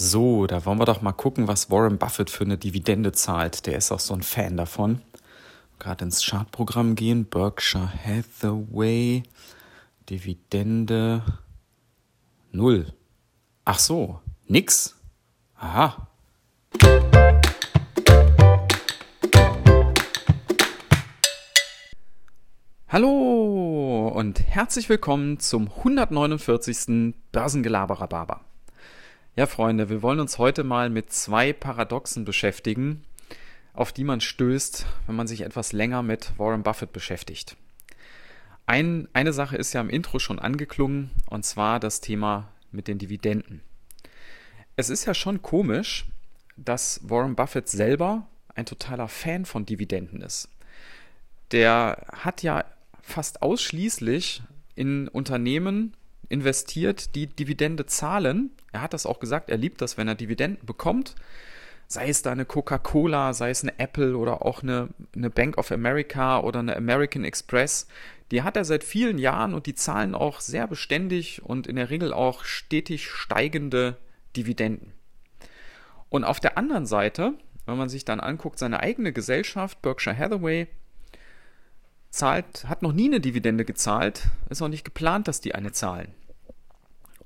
So, da wollen wir doch mal gucken, was Warren Buffett für eine Dividende zahlt. Der ist auch so ein Fan davon. Gerade ins Chartprogramm gehen. Berkshire Hathaway. Dividende. Null. Ach so, nix. Aha. Hallo und herzlich willkommen zum 149. Börsengelaberer Barber. Ja, Freunde, wir wollen uns heute mal mit zwei Paradoxen beschäftigen, auf die man stößt, wenn man sich etwas länger mit Warren Buffett beschäftigt. Ein, eine Sache ist ja im Intro schon angeklungen, und zwar das Thema mit den Dividenden. Es ist ja schon komisch, dass Warren Buffett selber ein totaler Fan von Dividenden ist. Der hat ja fast ausschließlich in Unternehmen investiert, die Dividende zahlen. Er hat das auch gesagt, er liebt das, wenn er Dividenden bekommt. Sei es da eine Coca-Cola, sei es eine Apple oder auch eine, eine Bank of America oder eine American Express. Die hat er seit vielen Jahren und die zahlen auch sehr beständig und in der Regel auch stetig steigende Dividenden. Und auf der anderen Seite, wenn man sich dann anguckt, seine eigene Gesellschaft, Berkshire Hathaway, zahlt, hat noch nie eine Dividende gezahlt, ist auch nicht geplant, dass die eine zahlen.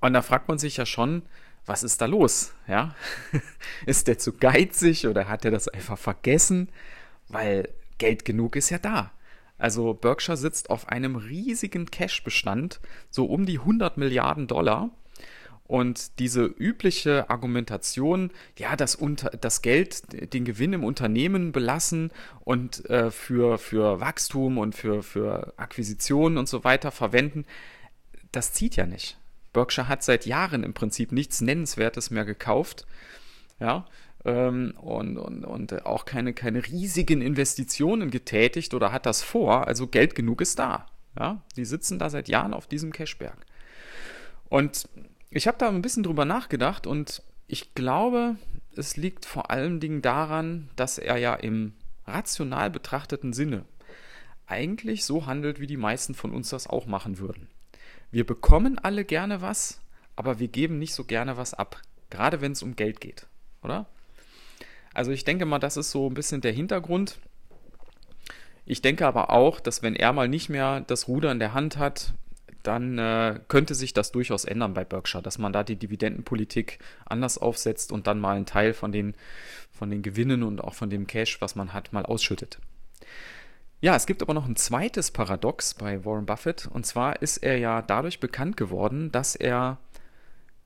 Und da fragt man sich ja schon, was ist da los? Ja? ist der zu geizig oder hat er das einfach vergessen? Weil Geld genug ist ja da. Also Berkshire sitzt auf einem riesigen Cash-Bestand, so um die 100 Milliarden Dollar. Und diese übliche Argumentation, ja, das, unter, das Geld, den Gewinn im Unternehmen belassen und äh, für, für Wachstum und für, für Akquisitionen und so weiter verwenden, das zieht ja nicht. Berkshire hat seit Jahren im Prinzip nichts Nennenswertes mehr gekauft. Ja, ähm, und, und, und auch keine, keine riesigen Investitionen getätigt oder hat das vor. Also Geld genug ist da. Ja, die sitzen da seit Jahren auf diesem Cashberg. Und ich habe da ein bisschen drüber nachgedacht und ich glaube, es liegt vor allen Dingen daran, dass er ja im rational betrachteten Sinne eigentlich so handelt, wie die meisten von uns das auch machen würden. Wir bekommen alle gerne was, aber wir geben nicht so gerne was ab. Gerade wenn es um Geld geht, oder? Also ich denke mal, das ist so ein bisschen der Hintergrund. Ich denke aber auch, dass wenn er mal nicht mehr das Ruder in der Hand hat, dann äh, könnte sich das durchaus ändern bei Berkshire, dass man da die Dividendenpolitik anders aufsetzt und dann mal einen Teil von den, von den Gewinnen und auch von dem Cash, was man hat, mal ausschüttet. Ja, es gibt aber noch ein zweites Paradox bei Warren Buffett. Und zwar ist er ja dadurch bekannt geworden, dass er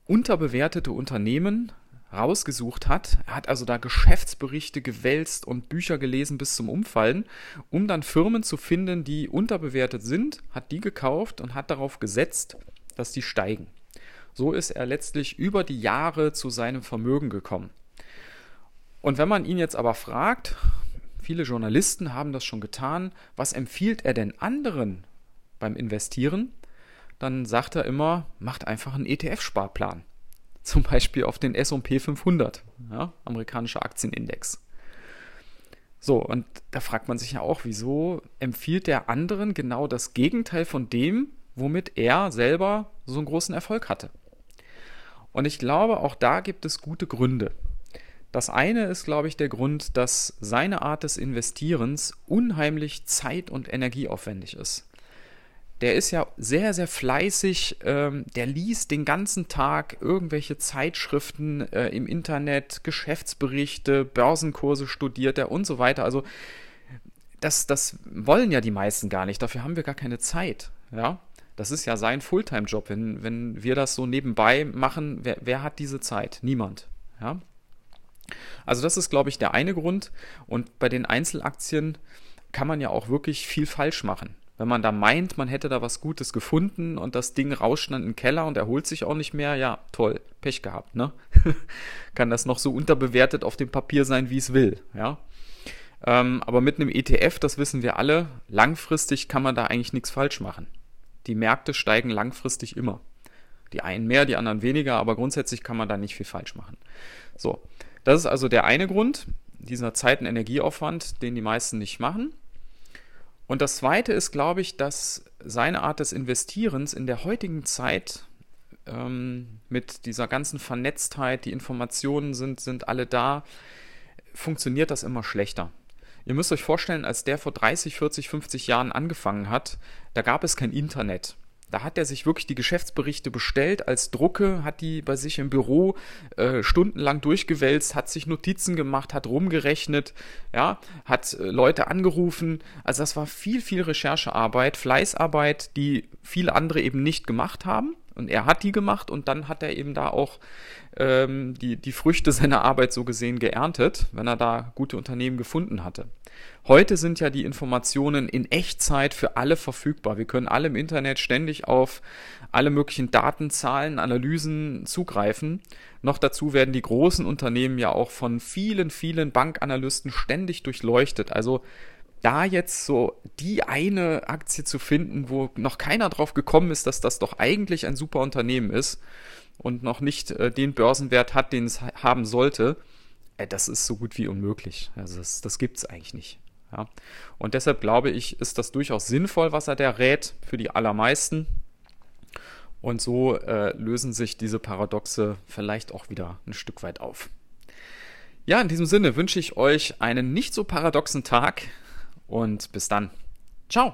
unterbewertete Unternehmen rausgesucht hat. Er hat also da Geschäftsberichte gewälzt und Bücher gelesen bis zum Umfallen, um dann Firmen zu finden, die unterbewertet sind, hat die gekauft und hat darauf gesetzt, dass die steigen. So ist er letztlich über die Jahre zu seinem Vermögen gekommen. Und wenn man ihn jetzt aber fragt, Viele Journalisten haben das schon getan. Was empfiehlt er denn anderen beim Investieren? Dann sagt er immer, macht einfach einen ETF-Sparplan. Zum Beispiel auf den SP 500, ja, amerikanischer Aktienindex. So, und da fragt man sich ja auch, wieso empfiehlt der anderen genau das Gegenteil von dem, womit er selber so einen großen Erfolg hatte. Und ich glaube, auch da gibt es gute Gründe. Das eine ist, glaube ich, der Grund, dass seine Art des Investierens unheimlich zeit- und energieaufwendig ist. Der ist ja sehr, sehr fleißig, ähm, der liest den ganzen Tag irgendwelche Zeitschriften äh, im Internet, Geschäftsberichte, Börsenkurse studiert er und so weiter. Also das, das wollen ja die meisten gar nicht, dafür haben wir gar keine Zeit. Ja? Das ist ja sein Fulltime-Job. Wenn, wenn wir das so nebenbei machen, wer, wer hat diese Zeit? Niemand. Ja? Also das ist, glaube ich, der eine Grund. Und bei den Einzelaktien kann man ja auch wirklich viel falsch machen. Wenn man da meint, man hätte da was Gutes gefunden und das Ding rauscht dann in den Keller und erholt sich auch nicht mehr, ja, toll, Pech gehabt, ne? kann das noch so unterbewertet auf dem Papier sein, wie es will, ja? Ähm, aber mit einem ETF, das wissen wir alle, langfristig kann man da eigentlich nichts falsch machen. Die Märkte steigen langfristig immer. Die einen mehr, die anderen weniger, aber grundsätzlich kann man da nicht viel falsch machen. So, das ist also der eine Grund, dieser Zeit- und Energieaufwand, den die meisten nicht machen. Und das zweite ist, glaube ich, dass seine Art des Investierens in der heutigen Zeit ähm, mit dieser ganzen Vernetztheit, die Informationen sind, sind alle da, funktioniert das immer schlechter. Ihr müsst euch vorstellen, als der vor 30, 40, 50 Jahren angefangen hat, da gab es kein Internet. Da hat er sich wirklich die Geschäftsberichte bestellt als Drucke, hat die bei sich im Büro äh, stundenlang durchgewälzt, hat sich Notizen gemacht, hat rumgerechnet, ja, hat äh, Leute angerufen. Also das war viel, viel Recherchearbeit, Fleißarbeit, die viele andere eben nicht gemacht haben. Und er hat die gemacht und dann hat er eben da auch ähm, die, die Früchte seiner Arbeit so gesehen geerntet, wenn er da gute Unternehmen gefunden hatte. Heute sind ja die Informationen in Echtzeit für alle verfügbar. Wir können alle im Internet ständig auf alle möglichen Daten, Zahlen, Analysen zugreifen. Noch dazu werden die großen Unternehmen ja auch von vielen, vielen Bankanalysten ständig durchleuchtet. Also da jetzt so die eine Aktie zu finden, wo noch keiner drauf gekommen ist, dass das doch eigentlich ein super Unternehmen ist und noch nicht äh, den Börsenwert hat, den es haben sollte, äh, das ist so gut wie unmöglich. Also das, das gibt es eigentlich nicht. Ja. Und deshalb glaube ich, ist das durchaus sinnvoll, was er da rät, für die allermeisten. Und so äh, lösen sich diese Paradoxe vielleicht auch wieder ein Stück weit auf. Ja, in diesem Sinne wünsche ich euch einen nicht so paradoxen Tag und bis dann. Ciao.